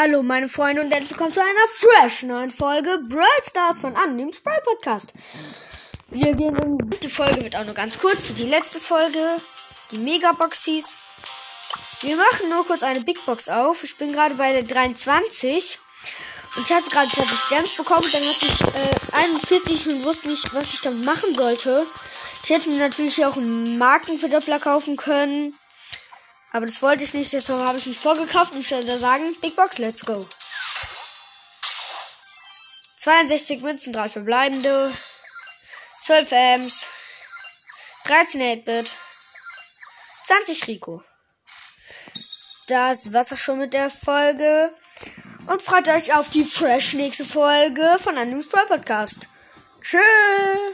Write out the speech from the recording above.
Hallo meine Freunde und herzlich willkommen zu einer fresh neuen Folge Brawl Stars von Annehmen Sprite Podcast. Wir gehen in die Folge wird auch nur ganz kurz, die letzte Folge, die Megabox. Wir machen nur kurz eine Big Box auf. Ich bin gerade bei der 23 und ich hatte gerade 20 Gems bekommen. Dann hatte ich äh, 41 und wusste nicht, was ich damit machen sollte. Ich hätte mir natürlich auch einen Markenverdoppler kaufen können. Aber das wollte ich nicht, deshalb habe ich mich vorgekauft und ich würde sagen, Big Box, let's go. 62 Münzen, 3 verbleibende, 12 Ams, 13 8-Bit, 20 Rico. Das war's auch schon mit der Folge. Und freut euch auf die fresh nächste Folge von einem Pro Podcast. Tschüss!